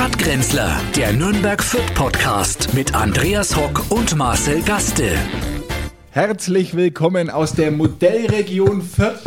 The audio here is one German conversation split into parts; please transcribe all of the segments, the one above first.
Stadtgrenzler, der Nürnberg Fürth Podcast mit Andreas Hock und Marcel Gaste. Herzlich willkommen aus der Modellregion Fürth.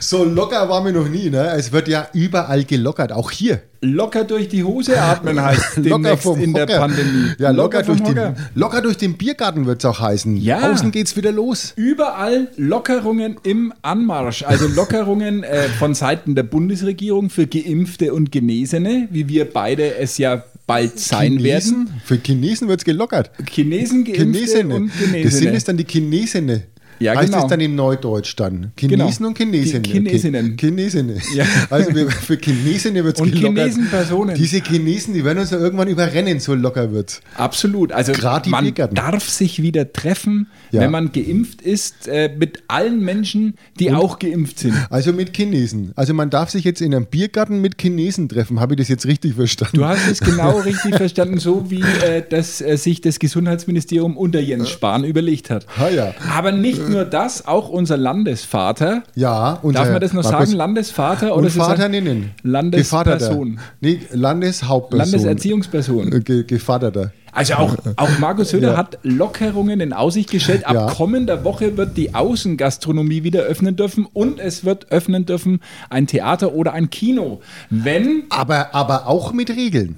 So locker waren wir noch nie, ne? Es wird ja überall gelockert, auch hier. Locker durch die Hose atmen heißt Locker vom in der Hocker. Pandemie. Ja, locker, durch, vom den, locker durch den Biergarten wird es auch heißen. Ja. Außen geht's wieder los. Überall Lockerungen im Anmarsch. Also Lockerungen äh, von Seiten der Bundesregierung für Geimpfte und Genesene, wie wir beide es ja bald sein werden. Für Chinesen wird es gelockert. Chinesen, Geimpfte Chinesene. und Das sind Genesene. es dann die Chinesene. Ja, heißt genau. es dann im Neudeutsch dann? Chinesen Genau. und Chinesinnen. Chinesinnen. Chinesinnen. Ja. Also wir, für Chinesinnen wird es Und gelockert. Chinesenpersonen. Diese Chinesen, die werden uns ja irgendwann überrennen, so locker wird's. Absolut. Also Gerade man Biergärten. darf sich wieder treffen, Ja. wenn man geimpft ist, äh, mit allen Menschen, die auch geimpft sind. Also mit Chinesen. Also man darf sich jetzt in einem Biergarten mit Chinesen treffen. Habe ich das jetzt richtig verstanden? Du hast es genau richtig verstanden, so wie äh, das, äh, sich das Gesundheitsministerium unter Jens Spahn überlegt hat. Ah, ja. Aber nicht nur das, auch unser Landesvater. Ja, unser, Darf man das noch Markus- sagen? Landesvater oder Und Vater nennen. Landesperson. Nee, Landeshauptperson. Landeserziehungsperson. Äh, Ge Gevaterter. Also auch, auch Markus Söder Ja. hat Lockerungen in Aussicht gestellt. Ab Ja. kommender Woche wird die Außengastronomie wieder öffnen dürfen und es wird öffnen dürfen ein Theater oder ein Kino. Wenn, Aber, aber auch mit Regeln.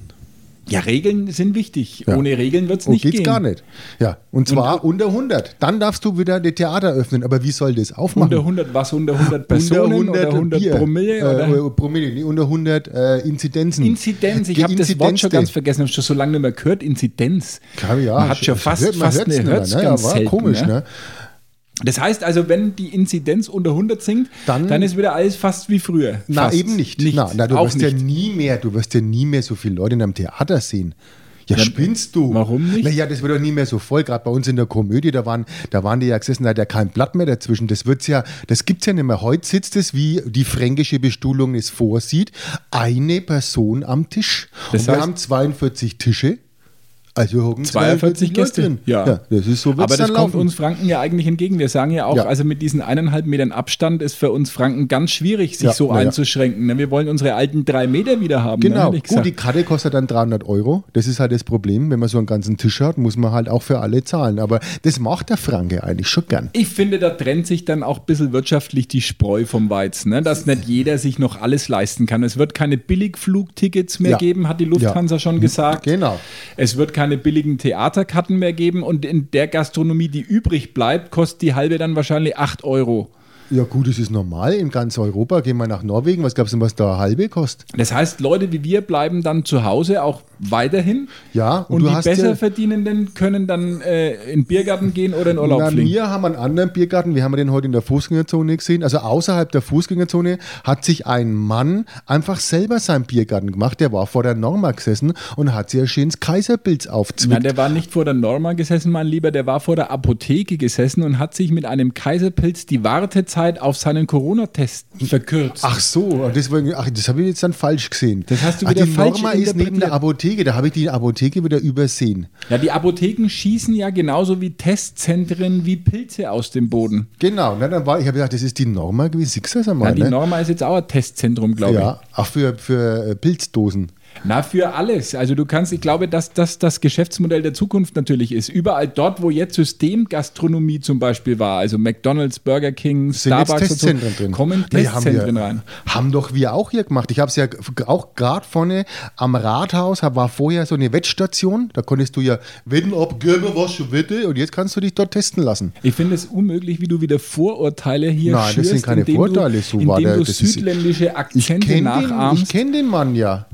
Ja, Regeln sind wichtig. Ja. Ohne Regeln wird es Und nicht geht's gehen. gar nicht. Ja, und zwar unter 100. Dann darfst du wieder die Theater öffnen. Aber wie soll das aufmachen? Unter 100 was? Unter 100 Personen? Unter 100 Bier. Promille? Äh, oder? äh, Promille, nee, unter 100 äh, Inzidenzen. Inzidenz, ich habe das Wort schon ganz vergessen, habe schon so lange nicht mehr gehört. Inzidenz. Ja, ja, man hat schon sch- fast, man fast eine, hört's ne? ganz ja, war selten, komisch, ne? ne? Das heißt also, wenn die Inzidenz unter 100 sinkt, dann, Dann- ist wieder alles fast wie früher. Na, fast. eben nicht. Na, na, du wirst nicht. ja nie mehr, du wirst ja nie mehr so viele Leute in einem Theater sehen. Ja, Ja, spinnst du? warum nicht? Naja, das wird doch nie mehr so voll. Gerade bei uns in der Komödie, da waren, da waren die ja gesessen, da hat ja kein Blatt mehr dazwischen. Das wird's ja, das gibt's ja nicht mehr. Heute sitzt es, wie die fränkische Bestuhlung es vorsieht, eine Person am Tisch. Das Und wir heißt- haben 42 Tische. Also hocken 42 Leute Gäste. drin. Ja. das ist so Aber das kommt laufen. uns Franken ja eigentlich entgegen. Wir sagen ja auch, Ja. also mit diesen eineinhalb Metern Abstand ist für uns Franken ganz schwierig, sich Ja, so ja. einzuschränken. ne? Wir wollen unsere alten drei Meter wieder haben. ne, Genau, ich gut, die. Karte kostet dann 300 Euro. Das ist halt das Problem. Wenn man so einen ganzen Tisch hat, muss man halt auch für alle zahlen. Aber das macht der Franke eigentlich schon gern. Ich finde, da trennt sich dann auch ein bisschen wirtschaftlich die Spreu vom Weizen, ne? dass nicht jeder sich noch alles leisten kann. Es wird keine Billigflugtickets mehr Ja. geben, hat die Lufthansa Ja. schon gesagt. Genau. Es wird keine billigen Theaterkarten mehr geben und in der Gastronomie, die übrig bleibt, kostet die halbe dann wahrscheinlich 8 Euro. Ja, gut, das ist normal. In ganz Europa gehen wir nach Norwegen. Was glaubst du, was da eine halbe kostet? Das heißt, Leute wie wir bleiben dann zu Hause auch weiterhin. Ja, Und, und die besser ja- Verdienenden können dann äh, in den Biergarten gehen oder in Urlaub Na, fliegen. wir haben einen anderen Biergarten. Wir haben den heute in der Fußgängerzone gesehen. Also außerhalb der Fußgängerzone hat sich ein Mann einfach selber seinen Biergarten gemacht. Der war vor der Norma gesessen und hat sich ein schönes Kaiserpilz Nein, aufzwickt. der war nicht vor der Norma gesessen, mein Lieber, der war vor der Apotheke gesessen und hat sich mit einem Kaiserpilz die Wartezeit auf seinen Corona-Test verkürzt. Ach so, deswegen, ach, das habe ich jetzt dann falsch gesehen. Das hast du ach, wieder die falsch Norma ist neben der Apotheke. Da habe ich die Apotheke wieder übersehen. Ja, die Apotheken schießen ja genauso wie Testzentren wie Pilze aus dem Boden. Genau, na, dann war, ich habe gedacht, das ist die Norma gewesen. Siehst du das einmal? Ja, die ne? Norma ist jetzt auch ein Testzentrum, glaube ich. Ja, auch für, für äh, Pilzdosen. Na, für alles. Also du kannst, ich glaube, dass das das Geschäftsmodell der Zukunft natürlich ist. Überall dort, wo jetzt Systemgastronomie zum Beispiel war, also McDonalds, Burger King, Sind Starbucks und so, Testzentren drin. kommen Na, die haben Testzentren wir, rein. Haben doch wir auch hier gemacht. Ich habe es ja auch gerade vorne am Rathaus, war vorher so eine Wettstation. Da konntest du ja wetten abgeben, was schon wette. Und jetzt kannst du dich dort testen lassen. Ich finde es unmöglich, wie du wieder Vorurteile hier Nein, das schürst, sind keine Vorurteile, so war der- du das südländische Ich Akzente kenne den, nachahmst. ich kenn den Mann ja.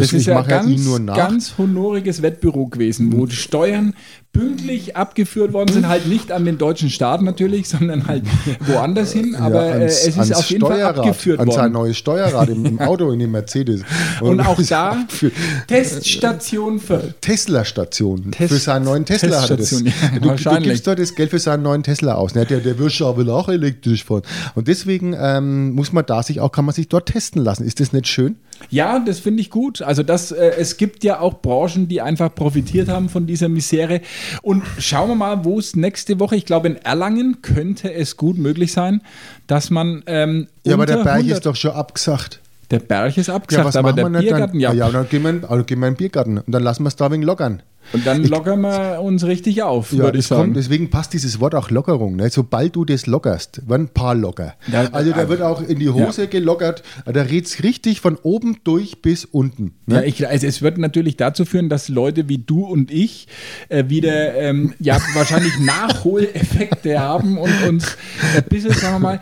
Das, ist ja ganz, ganz honoriges Wettbüro gewesen, wo die Steuern pünktlich abgeführt worden sind, halt nicht an den deutschen Staat natürlich, sondern halt woanders hin, aber Ja, äh, es ist ans auf jeden Fall Steuerrad, abgeführt An sein worden. neues Steuerrad im, im Auto, in dem Mercedes. Und auch ist da abgeführt. Teststation für Tesla-Station. Test- für seinen neuen Tesla hat er das. Ja, du, du gibst dort das Geld für seinen neuen Tesla aus. Ne? Der, der wird will auch elektrisch fahren. Und deswegen ähm, muss man da sich auch, kann man sich dort testen lassen. Ist das nicht schön? Ja, das finde ich gut. Also das, äh, es gibt ja auch Branchen, die einfach profitiert haben von dieser Misere. Und schauen wir mal, wo es nächste Woche, ich glaube in Erlangen könnte es gut möglich sein, dass man ähm, Ja, aber der Berg 100 ist doch schon abgesagt. Der Berg ist Ja, abgesagt, was aber der Biergarten, dann? ja. ja. Ja, dann gehen wir, in- also gehen wir in den Biergarten und dann lassen wir es da wegen lockern. Und dann lockern wir uns richtig auf, Ja, würde ich das kommt, sagen. deswegen passt dieses Wort auch Lockerung. Ne? Sobald du das lockerst, werden ein paar locker. Ja, also da äh, wird auch in die Hose gelockert. Da red's richtig von oben durch bis unten. Ne? Ja, ich, also es wird natürlich dazu führen, dass Leute wie du und ich äh, wieder ähm, ja, wahrscheinlich Nachholeffekte haben und uns ein bisschen, sagen wir mal,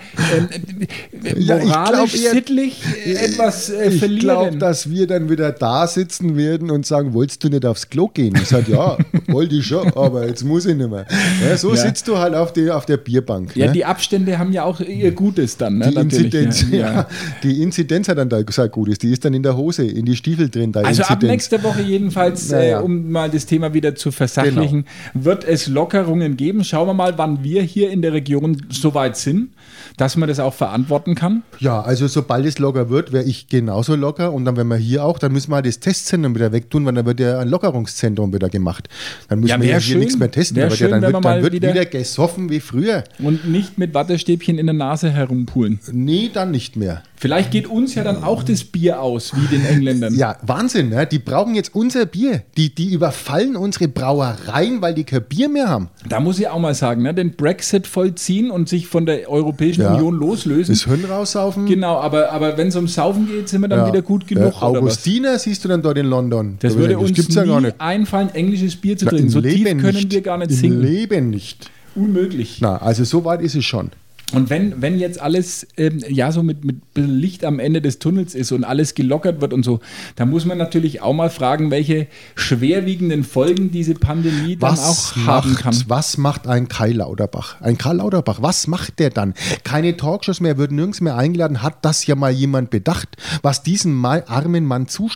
äh, Ja, ich moralisch, eher- sittlich äh, etwas äh, ich verlieren. glaube, dass wir dann wieder da sitzen werden und sagen, wolltest du nicht aufs Klo gehen? Sage, ja, wollte ich schon, aber jetzt muss ich nicht mehr. Ja, so Ja. sitzt du halt auf, die, auf der Bierbank. ja, ne? die Abstände haben ja auch ihr Gutes dann. Ne? die Inzidenz, ja, die Inzidenz hat dann da gesagt, gut ist, die ist dann in der Hose, in die Stiefel drin. Da Also ab Inzidenz. nächster Woche jedenfalls, Ja, äh, um mal das Thema wieder zu versachlichen, wird es Lockerungen geben. Schauen wir mal, wann wir hier in der Region so weit sind, dass man das auch verantworten kann. Ja, also sobald es locker wird, wäre ich genauso locker und dann, wenn wir hier auch, dann müssen wir halt das Testzentrum wieder wegtun, weil dann wird ja ein Lockerungszentrum wieder gemacht. Dann müssen Ja, wir ja hier schön. nichts mehr testen, aber schön, ja, dann, wird, wir dann wird wieder- wieder gesoffen wie früher. Und nicht mit Wattestäbchen in der Nase herumpulen. Nee, dann nicht mehr. Vielleicht geht uns ja dann auch das Bier aus, wie den Engländern. Ja, Wahnsinn, ne? die brauchen jetzt unser Bier. Die, die überfallen unsere Brauereien, weil die kein Bier mehr haben. Da muss ich auch mal sagen, ne, den Brexit vollziehen und sich von der Europäischen Ja. Union loslösen. Das Hirn raussaufen. Genau, aber, aber wenn es um Saufen geht, sind wir dann Ja. wieder gut genug. Äh, oder was? Augustiner siehst du dann dort in London. Das Da würde das uns ja nie gar nicht. einfallen, englisches Bier zu Na, trinken. im So tief Leben können nicht. wir gar nicht Im singen. Leben nicht. Unmöglich. Na, also so weit ist es schon. Und wenn, wenn jetzt alles ähm, ja so mit, mit Licht am Ende des Tunnels ist und alles gelockert wird und so, dann muss man natürlich auch mal fragen, welche schwerwiegenden Folgen diese Pandemie dann Was auch haben macht, kann. was macht ein Kai Lauterbach? Ein Karl Lauterbach, was macht der dann? Keine Talkshows mehr, wird nirgends mehr eingeladen. Hat das ja mal jemand bedacht, was diesem mal armen Mann zu,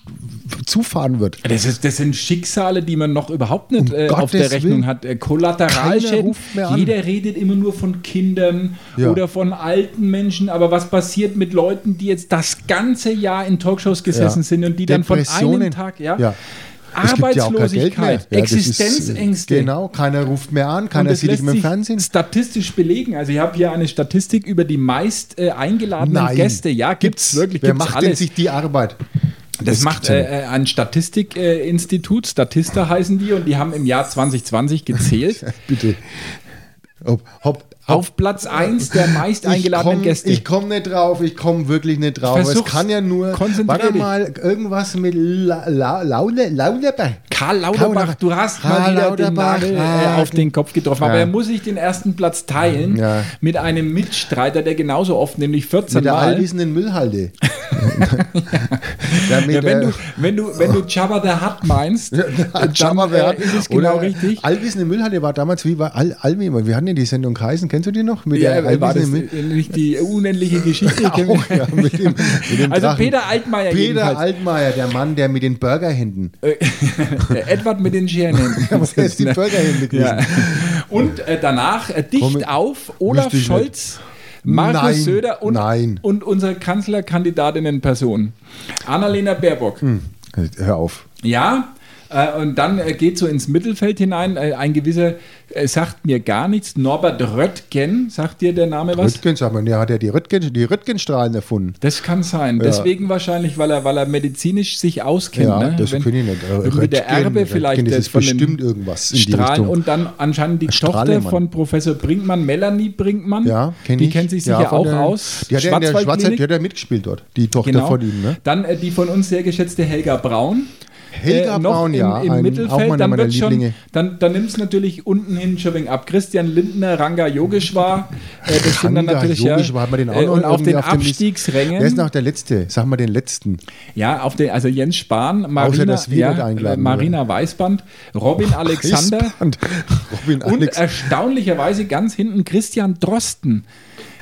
zufahren wird? Das, ist, das sind Schicksale, die man noch überhaupt nicht Um äh, auf der Rechnung Willen. hat. Äh, Kollateralschäden. Jeder redet immer nur von Kindern Ja. oder von alten Menschen. Aber was passiert mit Leuten, die jetzt das ganze Jahr in Talkshows gesessen Ja. sind und die dann von einem. Tag, ja, Ja. Es gibt. Arbeitslosigkeit, Ja, das ist, Existenzängste. Genau, keiner ruft mehr an, keiner sieht dich mehr im Fernsehen. statistisch belegen. Also ich habe hier eine Statistik über die meist äh, eingeladenen Nein. Gäste. Ja, gibt's wirklich. Wer gibt's macht denn alles. sich die Arbeit? Das, Das macht äh, äh, ein Statistikinstitut, Statista heißen die, und die haben im Jahr 2020 gezählt. Bitte. Ob, ob, Auf Platz 1 der meist eingeladenen komm, Gäste. Ich komme nicht drauf, ich komme wirklich nicht drauf. Es kann ja nur. Warte mal, irgendwas mit La, La, Laule, Laulerbach. Karl Lauterbach, du hast mal Karl wieder den Nagel äh, ah, auf den Kopf getroffen. Aber Ja. er muss sich den ersten Platz teilen Ja. mit einem Mitstreiter, der genauso oft, nämlich 14 Mit der Mal. allwissenden Müllhalde. ja, mit Ja, wenn, der- du, wenn, du, wenn du Jabba the Hutt meinst, dann Jabba the äh, Hutt. ist es genau richtig. Allwissende Müllhalde war damals wie war Al, Almi, wir hatten ja die Sendung Kaisen, kennst du die noch? Mit Ja, der war das Müll- nicht die unendliche Geschichte? Auch, ja, mit dem, mit dem also Drachen. Peter Altmaier Peter jedenfalls. Altmaier, der Mann, der mit den Burgerhänden. Äh, Edward mit den Scherenhänden. Der ist die Burgerhände gewesen. Ja. Und äh, danach äh, dicht Komm, auf Olaf Scholz, Markus Nein, Söder und, nein. und unsere Kanzlerkandidatinnen-Person. Annalena Baerbock. Hm. Hör auf. Ja, äh, und dann äh, geht so ins Mittelfeld hinein. Äh, ein gewisser äh, sagt mir gar nichts. Norbert Röttgen, sagt dir der Name was? Röttgen, sag mal, der hat ja die, Röttgen, die Röttgenstrahlen erfunden. Das kann sein. Deswegen wahrscheinlich, weil er, weil er medizinisch sich auskennt. Ja, ne? das Wenn- kann ich nicht. Äh, Irgendwie der Röttgen, Erbe vielleicht Röttgen, das ist von bestimmt irgendwas in die Strahlen und dann anscheinend die Tochter von Professor Brinkmann, Melanie Brinkmann. Ja, kenn Die ich. kennt sich Ja, sicher von auch der- aus. Die hat ja in der Schwarzwaldklinik. die hat ja mitgespielt dort, die Tochter Genau. von ihm. Ne? Dann äh, die von uns sehr geschätzte Helga Braun. Helga Äh, noch Braun, im, ja, im ein- Mittelfeld, dann wird schon, dann, dann nimmt es natürlich unten hin schon wegen ab. Christian Lindner, Ranga Yogeshwar, äh, das sind dann natürlich Yogeshwar, hat man den auch äh, noch und auf den auf Abstiegsrängen. Wer ist noch der Letzte? Sag mal den Letzten. Ja, auf den, also Jens Spahn, Marina, ja, Marina Weißband, Robin Alexander Weißband. Robin und Alex. erstaunlicherweise ganz hinten Christian Drosten.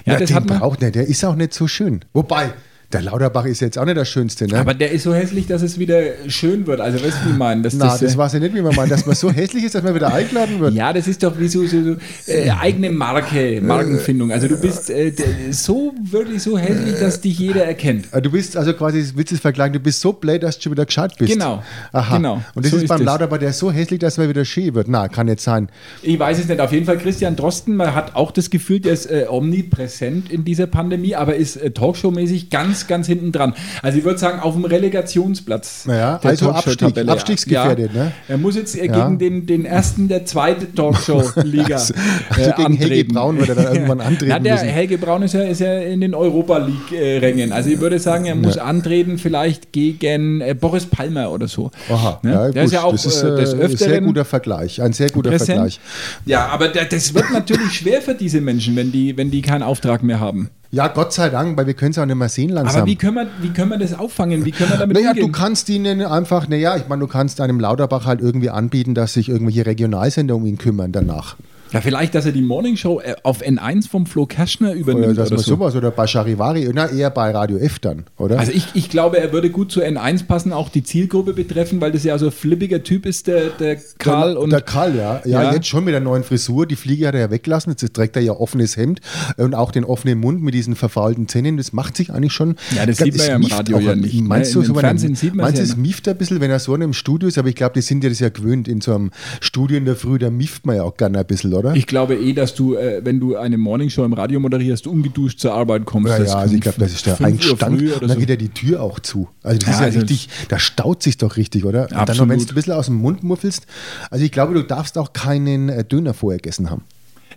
Ja, Ja, das den hat man. braucht nicht, der ist auch nicht so schön. Wobei, der Lauterbach ist jetzt auch nicht das Schönste, ne? Aber der ist so hässlich, dass es wieder schön wird. Also, weißt du, wie meine? Dass Na, das, das äh, weiß ich nicht, wie man meint, dass man so hässlich ist, dass man wieder eingeladen wird. Ja, das ist doch wie so, so, so äh, eigene Marke, Markenfindung. Also du bist äh, so wirklich so hässlich, dass dich jeder erkennt. Äh, Du bist also quasi, willst du es vergleichen, du bist so blöd, dass du schon wieder gescheit bist. Genau, Aha. genau. Und das So ist, beim es. Lauterbach, der ist so hässlich, dass er wieder schön wird. Na, kann nicht sein. Ich weiß es nicht. Auf jeden Fall Christian Drosten, man hat auch das Gefühl, der ist äh, omnipräsent in dieser Pandemie, aber ist äh, Talkshow-mäßig ganz ganz, ganz hinten dran. Also ich würde sagen, auf dem Relegationsplatz. Naja, der also Abstieg, abstiegsgefährdet, ja. ne? Er muss jetzt äh, Ja. gegen den, den ersten der zweite Talkshow-Liga Also äh, gegen Helge antreten. Braun wird er dann irgendwann antreten Ja, der müssen. Helge Braun ist ja, ist ja in den Europa League-Rängen. Also ich würde sagen, er muss antreten vielleicht gegen äh, Boris Palmer oder so. Aha, Ne? ja, der ist ja auch das ist äh, äh, des ein Öfteren sehr guter Vergleich. Ein sehr guter. Vergleich. Ja, aber da- das wird natürlich schwer für diese Menschen, wenn die, wenn die keinen Auftrag mehr haben. Ja, Gott sei Dank, weil wir können es auch nicht mehr sehen langsam. Aber wie können, wir, wie können wir das auffangen? Wie können wir damit Naja, umgehen? du kannst ihnen einfach, naja, ich meine, du kannst einem Lauterbach halt irgendwie anbieten, dass sich irgendwelche Regionalsender um ihn kümmern danach. Ja, vielleicht, dass er die Morningshow äh, auf N1 vom Flo Kerschner Oder übernimmt dass oder man so. sowas oder bei Charivari, na, eher bei Radio F dann, oder? Also ich, ich glaube, er würde gut zu N1 passen, auch die Zielgruppe betreffen, weil das ja so ein flippiger Typ ist, der, der Karl. der, und der Karl, ja. ja. Ja. jetzt schon mit der neuen Frisur. Die Fliege hat er ja weglassen. Jetzt trägt er ja offenes Hemd und auch den offenen Mund mit diesen verfaulten Zähnen. Das macht sich eigentlich schon. Ja, das sieht man ja im Radio auch ja nicht, ne? Meinst du, so Fernsehen sieht man's meinst du, ja, es ne? mieft ein bisschen, wenn er so in einem Studio ist? Aber ich glaube, die sind ja das ja gewöhnt. In so einem Studio in der Früh, da mieft man ja auch gerne ein bisschen, oder? ich glaube eh, dass du, äh, wenn du eine Morningshow im Radio moderierst, ungeduscht zur Arbeit kommst. Ja, ja, also ich glaube, das ist der Einstand. Und dann so. geht ja die Tür auch zu. Also das Ja, ist ja also richtig, da staut sich doch richtig, oder? Und dann noch, Absolut. wenn du ein bisschen aus dem Mund muffelst. Also ich glaube, du darfst auch keinen äh, Döner vorher gegessen haben.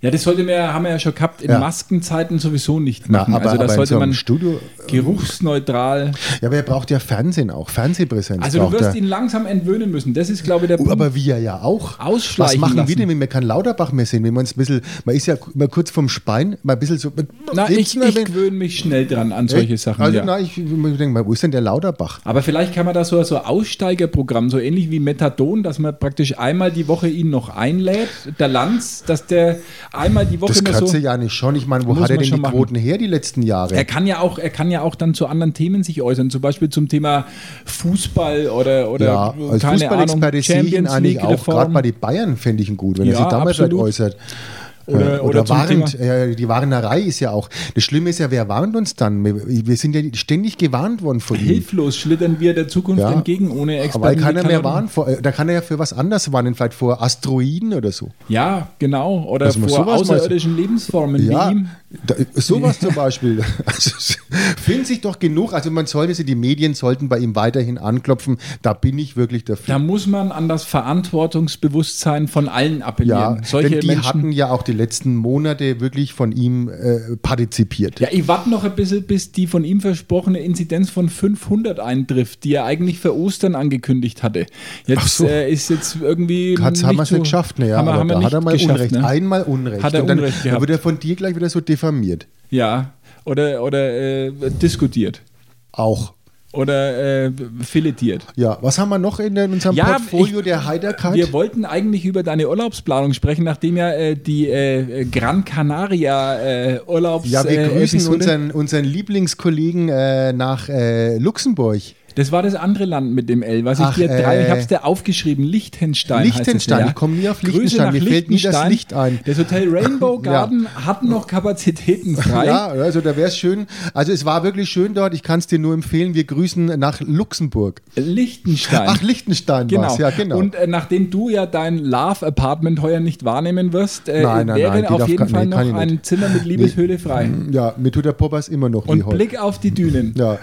Ja, das sollte man, ja- haben wir ja schon gehabt, in Ja. Maskenzeiten sowieso nicht Na, machen. aber- also da sollte so man Studio- geruchsneutral. Ja, aber er braucht ja Fernsehen auch, Fernsehpräsenz. Also du wirst er. ihn langsam entwöhnen müssen. Das ist, glaube ich, der Oh, Punkt. aber wir ja auch. Ausschleichen Was machen wir lassen. denn, wenn wir keinen Lauterbach mehr sehen? Wenn wir uns ein bisschen, man ist ja mal kurz vom Spein, mal ein bisschen so. Na, ich, wir, ich gewöhne mich schnell dran an solche Echt? Sachen. Also, ja. na, ich, ich denke mal, wo ist denn der Lauterbach? Aber vielleicht kann man da so so Aussteigerprogramm, so ähnlich wie Methadon, dass man praktisch einmal die Woche ihn noch einlädt, der Lanz, dass der einmal die Woche Das kannst so. du ja nicht schon. Ich meine, wo hat er denn die machen. Quoten her die letzten Jahre? Er kann ja auch, er kann ja auch dann zu anderen Themen sich äußern, zum Beispiel zum Thema Fußball oder oder ja, als keine Fußballexperte sehe ich ihn eigentlich auch. Gerade bei den Bayern fände ich ihn gut, wenn er Ja, sich damals halt äußert. Oder- Äh, oder zum warnt, Thema- ja, die Warnerei ist ja auch. Das Schlimme ist ja, wer warnt uns dann? Wir, wir sind ja ständig gewarnt worden von ihm. Hilflos schlittern wir der Zukunft Ja. entgegen, ohne Experten. Weil keiner mehr warnt. Vor, äh, da kann er ja für was anderes warnen, vielleicht vor Asteroiden oder so. Ja, genau. Oder Also vor außerirdischen Lebensformen Ja, wie ihm. da, sowas zum Beispiel. Also, finden sich doch genug. Also man sollte sie, die Medien sollten bei ihm weiterhin anklopfen. Da bin ich wirklich dafür. Da muss man an das Verantwortungsbewusstsein von allen appellieren. Ja, Solche denn die Menschen. hatten ja auch die letzten Monate wirklich von ihm äh, partizipiert. Ja, ich warte noch ein bisschen, bis die von ihm versprochene Inzidenz von 500 eintrifft, die er eigentlich für Ostern angekündigt hatte. Jetzt Ach so. äh, ist jetzt irgendwie. Hat's, haben wir es so- nicht geschafft, ne? Ja, haben wir, aber haben wir da hat er mal Unrecht. Ne? Einmal Unrecht. Hat er Und dann, Unrecht dann wird er von dir gleich wieder so diffamiert. Ja, oder, oder äh, diskutiert. Auch. Oder äh, filetiert. Ja, was haben wir noch in, in unserem Ja, Portfolio ich- der Heiterkeit? Wir wollten eigentlich über deine Urlaubsplanung sprechen, nachdem ja äh, die äh, Gran Canaria äh, Urlaubs ja, wir äh, grüßen unseren, unseren Lieblingskollegen äh, nach äh, Luxemburg. Das war das andere Land mit dem L, was ich Ach, dir drei, äh, ich hab's dir aufgeschrieben, Liechtenstein. Liechtenstein, heißt es, ich komme nie auf Liechtenstein, nach mir fällt nie das. Licht ein. Das Hotel Rainbow Garden hat noch Kapazitäten frei. Ja, also da wäre es schön. Also es war wirklich schön dort. Ich kann es dir nur empfehlen. Wir grüßen nach Luxemburg. Liechtenstein. Ach, Liechtenstein Genau. war's. Ja, genau. Und äh, nachdem du ja dein Love Apartment heuer nicht wahrnehmen wirst, äh, Nein, nein, wäre nein, auf jeden gar- Fall nee, kann noch ich ein. Zimmer mit Liebeshöhle frei. ja, mir tut der Poppers immer noch Und. Blick auf die Dünen. Ja.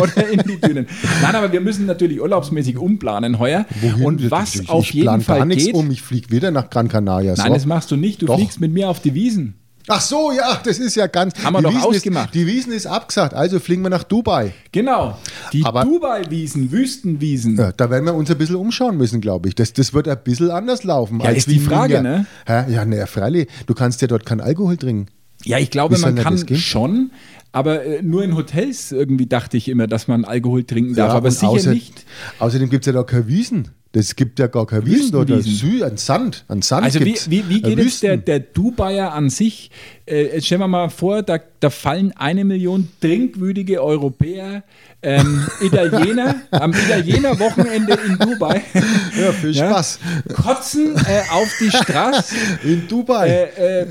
Oder in die Dünen. Nein, aber wir müssen natürlich urlaubsmäßig umplanen heuer. Und was ich, auf ich jeden plan Fall gar nichts geht. um. Ich fliege wieder nach Gran Canaria. Nein, so. das machst du nicht. Du Doch. fliegst mit mir auf die Wiesen. Ach so, ja, das ist ja ganz. Haben wir doch Wiesen ausgemacht. Ist, die Wiesen ist abgesagt, also fliegen wir nach Dubai. Genau. Die Dubai-Wiesen, Wüstenwiesen. Ja, da werden wir uns ein bisschen umschauen müssen, glaube ich. Das, das wird ein bisschen anders laufen. Ja, ist die Frage, Wien. ne? Hä? Ja, ne, freilich. Du kannst ja dort keinen Alkohol trinken. Ja, ich glaube, man kann schon, aber äh, nur in Hotels irgendwie dachte ich immer, dass man Alkohol trinken darf, Ja, aber sicher außer- nicht. Außerdem gibt es ja da keine Wiesen. Das gibt ja gar keine Wiesen. Wüstenwiesen. Sü- Ein Sand. Ein Sand Also wie, wie, wie Äh, geht es der, der Dubaier an sich? Äh, stellen wir mal vor, da, da fallen eine Million trinkwütige Europäer ähm, Italiener am Italiener-Wochenende in Dubai Ja, viel Ja. Spaß. kotzen äh, auf die Straße. In Dubai. Äh, äh,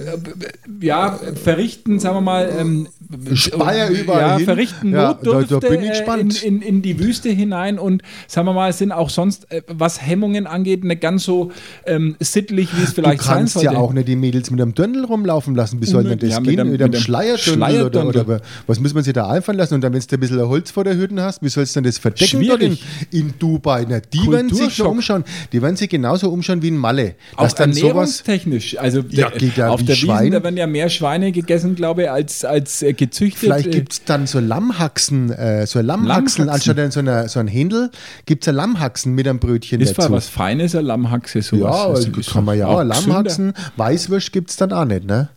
ja, verrichten, sagen wir mal, ähm, Speier überall ja, hin. verrichten Ja, Notdürfte da- da äh. In, in, in die Wüste hinein und sagen wir mal, sind auch sonst, äh, was Hemmungen angeht, nicht ganz so ähm, sittlich, wie es Du vielleicht sein kannst sollte. ja auch nicht die Mädels mit einem Dirndl rumlaufen lassen. Wie soll denn das Ja, mit gehen? einem- Mit einem mit einem Schleierdürndl oder, Schleierdürndl. oder was muss man sich da einfallen lassen? Und dann, wenn du ein bisschen Holz vor der Hütte hast, wie sollst du denn das verdecken dort in, in Dubai? Na, die werden sich umschauen. Die werden sich genauso umschauen wie in Malle. Auch Dass dann sowas. ernährungstechnisch. Also Ja, geht ja auf der Wiesen, Schwein. da werden ja mehr Schweine gegessen, glaube ich, als, als äh, gezüchtet. Vielleicht Äh, gibt es dann so Lammhaxen, äh, so Lammhaxen, Lammhaxen. anstatt so, einer, so ein Händel, gibt es Lammhaxen mit einem Brötchen ist dazu. was Feines, eine Lammhaxe, sowas. ja, Also, kann man ja auch. Lammhaxen, Weißwürst gibt es dann auch nicht, ne?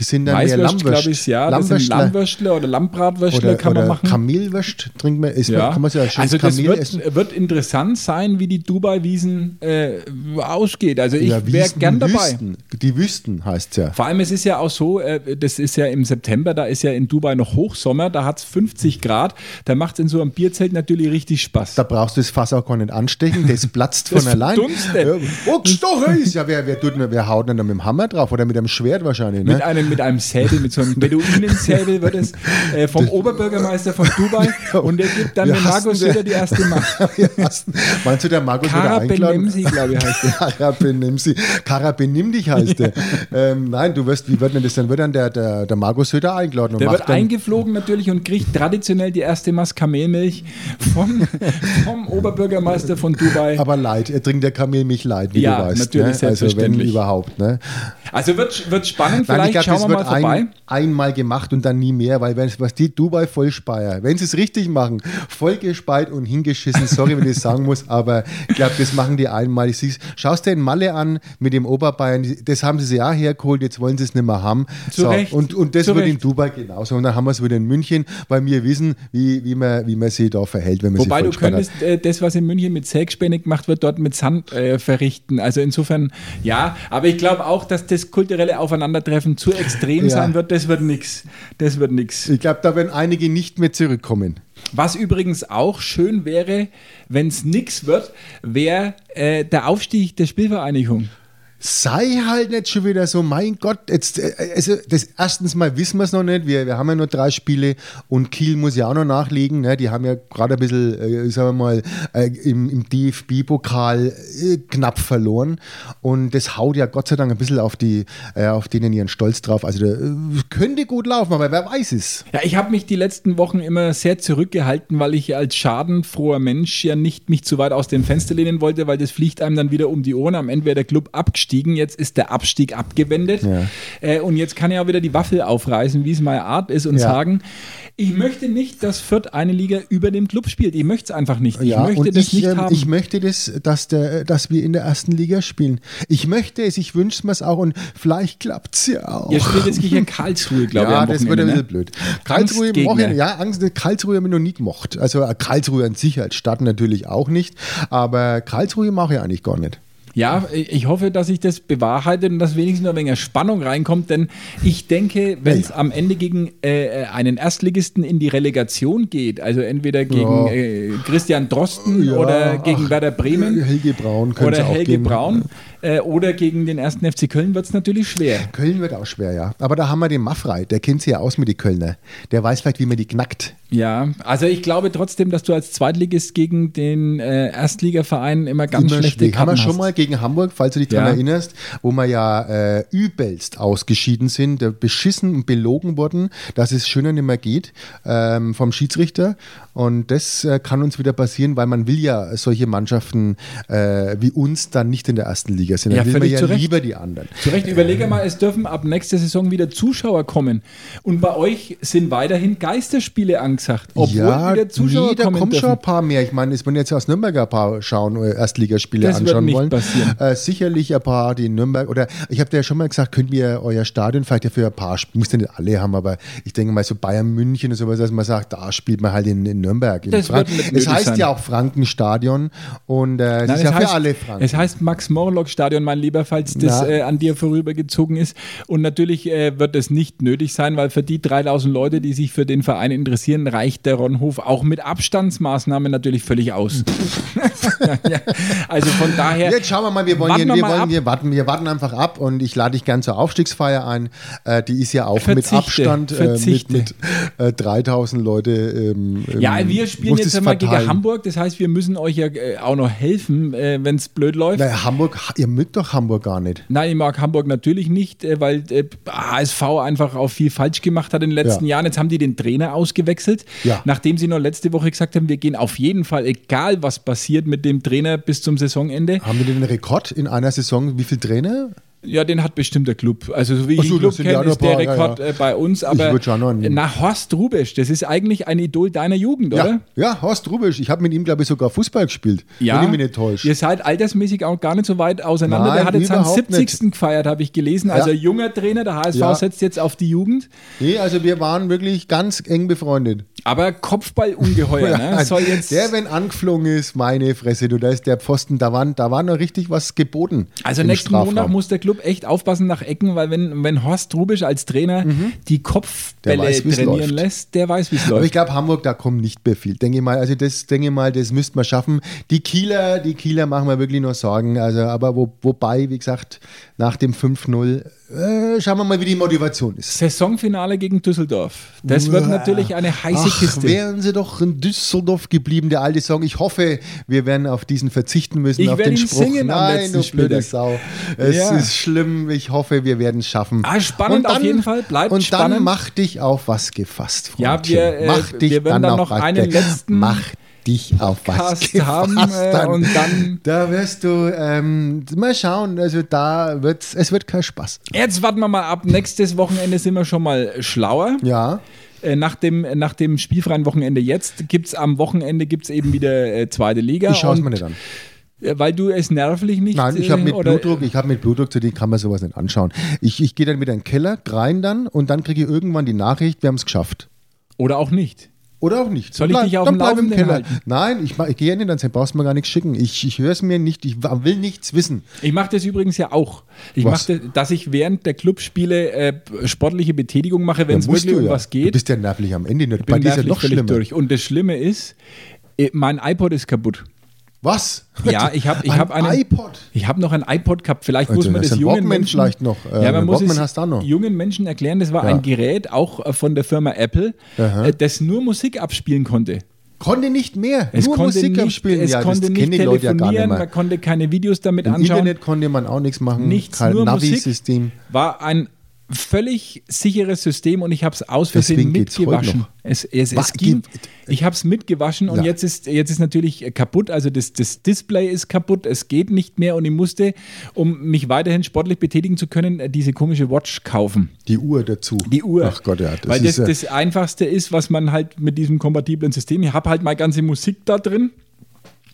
Das sind dann mehr Weißwürst, Lammwürst. glaube ich, ja. Das sind. Lammwürstle oder Lammbratwürstle Oder, kann man machen. Kamelwürst trinkt man, ist, Ja. kann man ein schönes also das wird, essen. wird interessant sein, wie die Dubai-Wiesen äh, ausgeht. Also ich Ja, wäre gern dabei. Wüsten. Die Wüsten heißt es ja. Vor allem, es ist ja auch so, äh, das ist ja im September, da ist ja in Dubai noch Hochsommer, da hat es 50 Grad, da macht es in so einem Bierzelt natürlich richtig Spaß. Da brauchst du das Fass auch gar nicht anstechen, das platzt Das von allein. verdunstet. Ja, oh, gestochen ist! Ja, wer, wer, tut, wer haut denn da mit dem Hammer drauf oder mit einem Schwert wahrscheinlich? Mit Ne? einem, mit einem Säbel, mit so einem Beduinensäbel wird es äh, vom Oberbürgermeister von Dubai und der gibt dann dem Markus der- Söder die erste Macht. Meinst du, der Markus Kara eingeladen? Benemsi, glaube ich, heißt der. Kara Benimsi. Kara benimm dich heißt der. Ähm, nein, du wirst, wie wird denn das? Dann wird dann der, der, der Markus Söder eingeladen. Und Der wird eingeflogen natürlich und kriegt traditionell die erste Maß Kamelmilch vom, vom Oberbürgermeister von Dubai. aber leid, er trinkt der Kamelmilch leid, wie Ja, du weißt. natürlich, ne? Also wenn selbstverständlich. überhaupt. Ne? Also wird, wird spannend, Nein, vielleicht ich glaube, schauen das wird ein, einmal gemacht und dann nie mehr, weil wenn, was die Dubai voll speiern, wenn sie es richtig machen, voll gespeit und hingeschissen, sorry, wenn ich das sagen muss, aber ich glaube, das machen die einmal. Schaust dir in Malle an mit dem Oberbayern, das haben sie sich ja hergeholt, jetzt wollen sie es nicht mehr haben. Zu Recht, Und, und das zu wird in Recht. Dubai genauso. Und dann haben wir es wieder in München, weil wir wissen, wie, wie, man, wie man sich da verhält, wenn man Wobei du könntest äh, das, was in München mit Sägespäne gemacht wird, dort mit Sand äh, verrichten. Also insofern, ja, aber ich glaube auch, dass das kulturelle Aufeinandertreffen zu extrem Ja. sein wird. Das wird nix. Das wird nix. Ich glaube, da werden einige nicht mehr zurückkommen. Was übrigens auch schön wäre, wenn es nix wird, wäre äh, der Aufstieg der Spielvereinigung. Sei halt nicht schon wieder so, mein Gott, jetzt, äh, also das erstens mal wissen wir es noch nicht, wir, wir haben ja nur drei Spiele und Kiel muss ja auch noch nachlegen, ne? die haben ja gerade ein bisschen, äh, sagen wir mal, äh, im, im DFB-Pokal äh, knapp verloren und das haut ja Gott sei Dank ein bisschen auf, die, äh, auf denen ihren Stolz drauf, also da, äh, könnte gut laufen, aber wer weiß es. Ja, ich habe mich die letzten Wochen immer sehr zurückgehalten, weil ich als schadenfroher Mensch ja nicht mich zu weit aus dem Fenster lehnen wollte, weil das fliegt einem dann wieder um die Ohren. Am Ende wäre der Club abgestiegen, jetzt ist der Abstieg abgewendet. Ja. Äh, und jetzt kann ich auch wieder die Waffel aufreißen, wie es meine Art ist, und Ja. sagen, ich möchte nicht, dass Fürth eine Liga über dem Club spielt. Ich möchte es einfach nicht. Ich Ja, möchte das ich, nicht ähm, haben. ich möchte das, dass, der, dass wir in der ersten Liga spielen. Ich möchte es, ich wünsche mir es auch und vielleicht klappt es ja auch. Ihr spielt jetzt gegen Karlsruhe, glaube ich. ja, das wird ein ne? bisschen blöd. Karlsruhe, mochte, ja, Angst, Karlsruhe habe ich noch nie gemocht. Also äh, Karlsruhe an sich als Stadt natürlich auch nicht, aber Karlsruhe mache ich eigentlich gar nicht. Ja, ich hoffe, dass sich das bewahrheitet und dass wenigstens noch ein wenig Spannung reinkommt, denn ich denke, wenn es Ja. am Ende gegen äh, einen Erstligisten in die Relegation geht, also entweder gegen Ja. äh, Christian Drosten Ja, oder gegen ach, Werder Bremen Helge Braun oder Helge geben. Braun äh, oder gegen den ersten FC Köln wird es natürlich schwer. Köln wird auch schwer, ja. Aber da haben wir den Maffrey, der kennt sich ja aus mit den Kölner. Der weiß vielleicht, wie man die knackt. Ja, also ich glaube trotzdem, dass du als Zweitligist gegen den äh, Erstligaverein immer ganz Immer schlechte schwierig. Haben wir Karten schon hast. mal gegen Hamburg, falls du dich daran Ja. erinnerst, wo wir ja äh, übelst ausgeschieden sind, beschissen und belogen wurden, dass es schöner nicht mehr geht ähm, vom Schiedsrichter. Und das äh, kann uns wieder passieren, weil man will ja solche Mannschaften äh, wie uns dann nicht in der ersten Liga sind. Dann Ja, will man ja zu Recht. lieber die anderen. Zu Recht, überlege mal, es dürfen ab nächster Saison wieder Zuschauer kommen. Und bei euch sind weiterhin Geisterspiele angesagt, obwohl ja, wieder Zuschauer nee, da kommen schon ein paar mehr. Ich meine, es werden jetzt aus Nürnberg ein paar schauen, äh, Erstligaspiele Das wird anschauen nicht wollen. passieren. Äh, sicherlich ein paar, die in Nürnberg, oder ich habe dir ja schon mal gesagt, könnt ihr euer Stadion vielleicht ja für ein paar, Sp- muss ja nicht alle haben, aber ich denke mal so Bayern München und sowas, dass man sagt, da spielt man halt in, in Nürnberg. In Das Frank- wird es heißt sein. ja auch Frankenstadion und äh, es Nein, ist ja es für heißt, alle Franken. Es heißt Max-Morlock-Stadion, mein Lieber, falls das äh, an dir vorübergezogen ist. Und natürlich äh, wird es nicht nötig sein, weil für die 3000 Leute, die sich für den Verein interessieren, reicht der Ronhof auch mit Abstandsmaßnahmen natürlich völlig aus. ja, also von daher. Jetzt schauen wir mal, wir wollen, Warten hier, wir wir, wollen ab. warten, wir warten einfach ab und ich lade dich gern zur Aufstiegsfeier ein. Äh, die ist ja auch mit Verzichte, Abstand äh, mit, mit äh, 3000 Leute. Ähm, Ja, ähm, wir spielen jetzt einmal gegen. Hamburg. Das heißt, wir müssen euch ja äh, auch noch helfen, äh, wenn es blöd läuft. Naja, Hamburg, ihr mögt doch Hamburg gar nicht. Nein, ich mag Hamburg natürlich nicht, äh, weil HSV einfach auch viel falsch gemacht hat in den letzten Ja. Jahren. Jetzt haben die den Trainer ausgewechselt, Ja. nachdem sie noch letzte Woche gesagt haben, wir gehen auf jeden Fall, egal was passiert mit dem Trainer bis zum Saisonende. Haben wir den Rekord in einer Saison? Wie viele Trainer? Ja, den hat bestimmt der Club. Also so wie ich so, den Club ja kenne, ist der paar, ja, Rekord ja. äh, bei uns. Aber nach Horst Rubesch, das ist eigentlich ein Idol deiner Jugend, Ja, oder? ja, Horst Rubisch. Ich habe mit ihm, glaube ich, sogar Fußball gespielt. Wenn ich mich nicht täusche. Ihr seid altersmäßig auch gar nicht so weit auseinander. Nein, der hat jetzt seinen überhaupt 70. gefeiert, habe ich gelesen. Also Ja. junger Trainer, der HSV Ja. setzt jetzt auf die Jugend. Nee, also wir waren wirklich ganz eng befreundet. Aber Kopfballungeheuer, ne? Soll jetzt, der, wenn angeflogen ist, meine Fresse, du, da ist der Pfosten, da war, da war noch richtig was geboten. also nächsten Strafraum. Montag muss der Club echt aufpassen nach Ecken, weil wenn, wenn Horst Rubisch als Trainer die Der Kopfbälle weiß, trainieren läuft. lässt, der weiß, wie es Aber ich läuft. glaube, Hamburg, da kommt nicht mehr viel. Denke mal, also das denke mal, das müsste man schaffen. Die Kieler, die Kieler machen wir wirklich nur Sorgen. Also, aber wo, wobei, wie gesagt, nach dem 5-0, äh, schauen wir mal, wie die Motivation ist. Saisonfinale gegen Düsseldorf. Das wird natürlich eine heiße Ach, Kiste. wären sie doch in Düsseldorf geblieben, der alte Song. Ich hoffe, wir werden auf diesen verzichten müssen, Ich auf den ihn Spruch. singen Nein, du blöde. Sau. Es Ja. ist schlimm. Ich hoffe, wir werden es schaffen. Ah, spannend auf jeden Fall. Bleibt und spannend. dann mach dich auf was gefasst, Ja, Freundchen. wir, äh, mach dich wir werden dann auf noch einen letzten Mach dich auf was Cast gefasst. haben, äh, dann. und dann- Da wirst du, ähm, mal schauen, also da wird's, es wird kein Spaß. Jetzt warten wir mal ab. Nächstes Wochenende sind wir schon mal schlauer. Ja, Äh, Nach dem, nach dem spielfreien Wochenende jetzt gibt es am Wochenende gibt's eben wieder äh, zweite Liga. ich schaue es mir nicht an. äh, Weil du es nervlich nicht. Nein, ich habe äh, mit oder- Blutdruck, ich habe mit Blutdruck, zu denen kann man sowas nicht anschauen. Ich, ich gehe dann wieder in den Keller, rein dann und dann kriege ich irgendwann die Nachricht, wir haben es geschafft. Oder auch nicht. Oder auch nicht. Soll ich dich auf dann dem bleib im Keller. halten? Nein, ich, ich gehe ja nicht, dann brauchst du mir gar nichts schicken. Ich, ich höre es mir nicht, ich will nichts wissen. Ich mache das übrigens ja auch. Ich mache, das, dass ich während der Clubspiele äh, sportliche Betätigung mache, wenn es Ja, wirklich du um ja. was Du geht. bist ja nervlich am Ende. Nicht. Bei dir ist ja noch schlimmer. durch. Und das Schlimme ist, äh, mein iPod ist kaputt. Was? Ja, ich habe ich Ein hab einen iPod. Ich habe noch ein iPod gehabt. Vielleicht Also, muss man das das jungen Walkman Menschen vielleicht noch. Äh, ja, man muss Walkman es noch. jungen Menschen erklären. Das war Ja. ein Gerät auch äh, von der Firma Apple, Aha. äh, das nur Musik abspielen konnte. Konnte nicht mehr. Es Nur konnte Musik nicht, abspielen. es ja, konnte das nicht Leute ja nicht telefonieren, man konnte keine Videos damit Im anschauen. Internet konnte man auch nichts machen. Nichts, kein nur Musik. Navi-System. War ein völlig sicheres System und ich habe es aus Versehen mitgewaschen. Es, es, es ging, ich habe es mitgewaschen und Ja. jetzt ist, jetzt ist natürlich kaputt. Also das, das Display ist kaputt, es geht nicht mehr und ich musste, um mich weiterhin sportlich betätigen zu können, diese komische Watch kaufen. Die Uhr dazu. Die Uhr. Ach Gott, ja. Das Weil das ist, ja- das Einfachste ist, was man halt mit diesem kompatiblen System, ich habe halt meine ganze Musik da drin.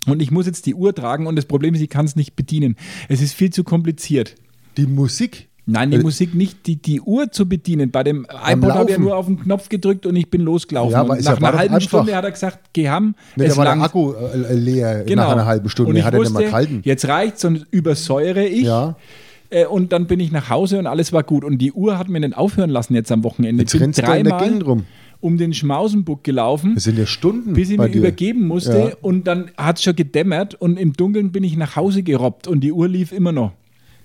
Und ich muss jetzt die Uhr tragen und das Problem ist, ich kann es nicht bedienen. Es ist viel zu kompliziert. die Musik. Nein, die Äh, Musik nicht, die, die Uhr zu bedienen. Bei dem iPod habe ich ja nur auf den Knopf gedrückt und ich bin losgelaufen. Ja, aber nach einer halben einfach. Stunde hat er gesagt, geh ham, Nee, es da war langt. der Akku äh, leer Genau. nach einer halben Stunde. Und ich hat er nicht wusste, mal gehalten. jetzt reicht's und übersäure ich. Ja. Äh, Und dann bin ich nach Hause und alles war gut. Und die Uhr hat mir nicht aufhören lassen jetzt am Wochenende. Jetzt ich bin dreimal um den Schmausenbuck gelaufen. Das sind ja Stunden. bis ich dir. übergeben musste Ja. und dann hat es schon gedämmert und im Dunkeln bin ich nach Hause gerobbt und die Uhr lief immer noch.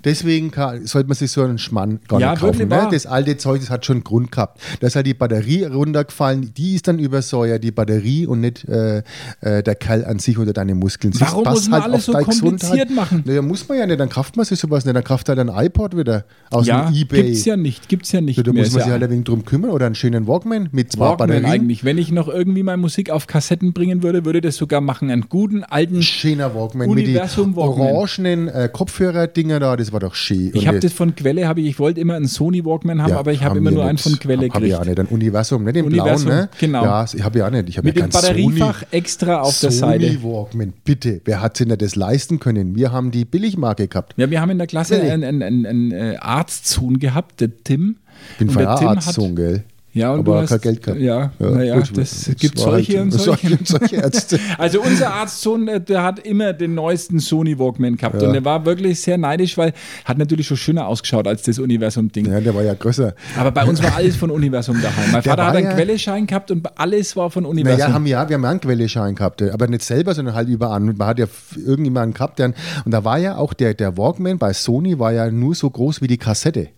Deswegen kann, sollte man sich so einen Schmann gar Ja, nicht kaufen. Ne? Das alte Zeug, das hat schon einen Grund gehabt. Da ist halt die Batterie runtergefallen, die ist dann übersäuert, die Batterie und nicht äh, äh, der Kerl an sich oder deine Muskeln. Das Warum passt muss man halt alles so kompliziert Gesundheit. machen? Naja, muss man ja nicht, dann kauft man sich sowas nicht, dann kauft halt ein iPod wieder aus ja, dem Ebay. gibt's ja nicht, gibt's ja nicht da muss man sich ja halt ein wenig drum kümmern oder einen schönen Walkman mit zwei Walkman Batterien. eigentlich. Wenn ich noch irgendwie meine Musik auf Kassetten bringen würde, würde das sogar machen. Einen guten alten. Schöner Walkman Universum mit den orangenen äh, Kopfhörer-Dinger da, das war doch schön. Ich habe der- das von Quelle, habe ich, ich wollte immer einen Sony Walkman haben, Ja, aber ich habe haben immer nur einen von Quelle Hab ich auch gekriegt. nicht, ein Universum, nicht den Universum, blauen, ne? genau. Ja, ich habe ja auch nicht. Ich habe Mit ja dem Batteriefach Sony, extra auf der Sony Seite. Walkman, bitte. Wer hat sich denn das leisten können? Wir haben die Billigmarke gehabt. Ja, wir haben in der Klasse einen, einen, einen, einen äh, Arztsohn gehabt, der Tim. Ich bin Und der Tim Feierarzt, hat- Sohn, gell? Ja, und aber du hast, kein Geld gehabt. Ja, naja, gut, das es gibt solche halt- und solche. und solche Ärzte. Also unser Arztsohn, äh, der hat immer den neuesten Sony Walkman gehabt Ja. und der war wirklich sehr neidisch, weil hat natürlich schon schöner ausgeschaut als das Universum-Ding. Ja, der war ja größer. Aber bei uns war alles von Universum daheim. Mein Der Vater hat einen ja- Quelleschein gehabt und alles war von Universum. Naja, haben wir, ja, wir haben ja einen Quelleschein gehabt, aber nicht selber, sondern halt überall. Man hat ja irgendjemanden gehabt, der, und da war ja auch der, der Walkman bei Sony war ja nur so groß wie die Kassette.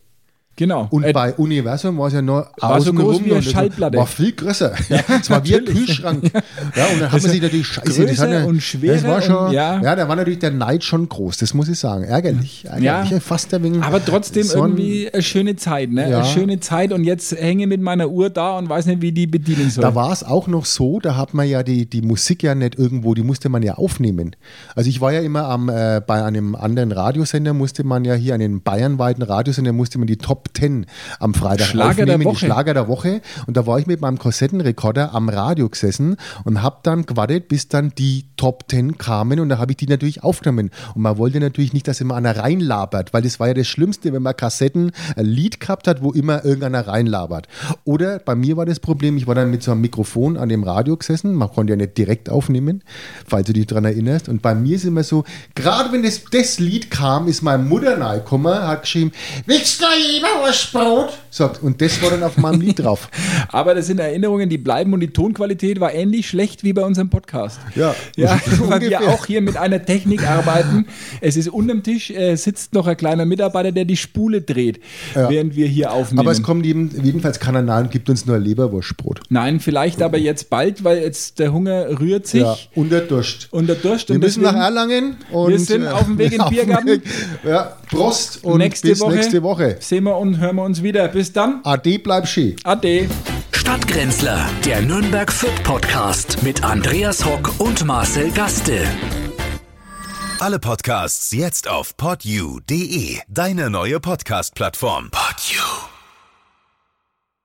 Genau. Und Äh, bei Universum war es ja nur War so groß wie eine das Schallplatte. War viel größer. Ja, es war wie ein. Kühlschrank. Ja, und dann hat man sich natürlich scheiße. das ja, und schwerer Das war schon, und- ja. ja. da war natürlich der Neid schon groß, das muss ich sagen. Ärgerlich. Ärgerlich. Ja. Fast wenig aber trotzdem so irgendwie eine schöne Zeit, ne? Ja. Eine schöne Zeit und jetzt hänge mit meiner Uhr da und weiß nicht, wie die bedienen soll. Da war es auch noch so, da hat man ja die, die Musik ja nicht irgendwo, die musste man ja aufnehmen. Also ich war ja immer am, äh, bei einem anderen Radiosender, musste man ja hier, einen bayernweiten Radiosender, musste man die Top 10 am Freitag Schlager der aufnehmen, Woche. die Schlager der Woche. Und da war ich mit meinem Kassettenrekorder am Radio gesessen und habe dann gewartet, bis dann die Top 10 kamen und da habe ich die natürlich aufgenommen. Und man wollte natürlich nicht, dass immer einer reinlabert, weil das war ja das Schlimmste, wenn man Kassetten ein Lied gehabt hat, wo immer irgendeiner reinlabert. Oder bei mir war das Problem, ich war dann mit so einem Mikrofon an dem Radio gesessen, man konnte ja nicht direkt aufnehmen, falls du dich daran erinnerst. Und bei mir ist immer so, gerade wenn das, das Lied kam, ist meine Mutter reingekommen, hat geschrieben, willst du jemand was Brot? Sagt, und das war dann auf meinem Lied drauf. Aber das sind Erinnerungen, die bleiben und die Tonqualität war ähnlich schlecht wie bei unserem Podcast. Ja, ja weil wir auch hier mit einer Technik arbeiten. Es ist unterm Tisch äh, sitzt noch ein kleiner Mitarbeiter, der die Spule dreht, Ja. während wir hier aufnehmen. Aber es kommt eben, jedenfalls keiner nahe und gibt uns nur Leberwurstbrot. Nein, vielleicht aber jetzt bald, weil jetzt der Hunger rührt sich Ja, und der Durst. und der Durst. Wir und müssen deswegen- nach Erlangen und Wir sind auf dem Weg in den Biergarten. Ja, Prost und nächste, bis Woche nächste Woche. sehen wir und hören wir uns wieder. Bis dann. Ade, bleib schön. Ade. Stadtgrenzler, der Nürnberg Fürth Podcast mit Andreas Hock und Marcel Gaste. Alle Podcasts jetzt auf podyou.de, deine neue Podcast-Plattform. Podyou.